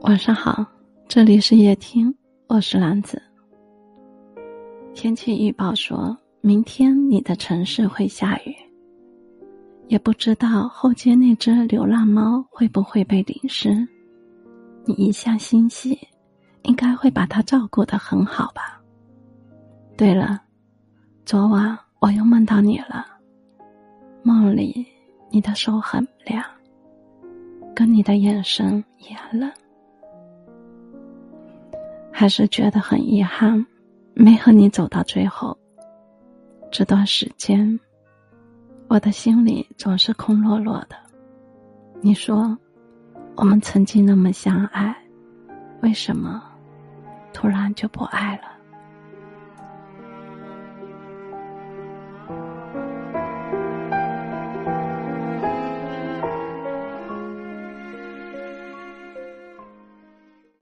晚上好，这里是夜听，我是兰子。天气预报说明天你的城市会下雨，也不知道后街那只流浪猫会不会被淋湿。你一向心细，应该会把它照顾的很好吧？对了，昨晚我又梦到你了，梦里你的手很凉，跟你的眼神也冷。还是觉得很遗憾，没和你走到最后。这段时间，我的心里总是空落落的。你说，我们曾经那么相爱，为什么突然就不爱了？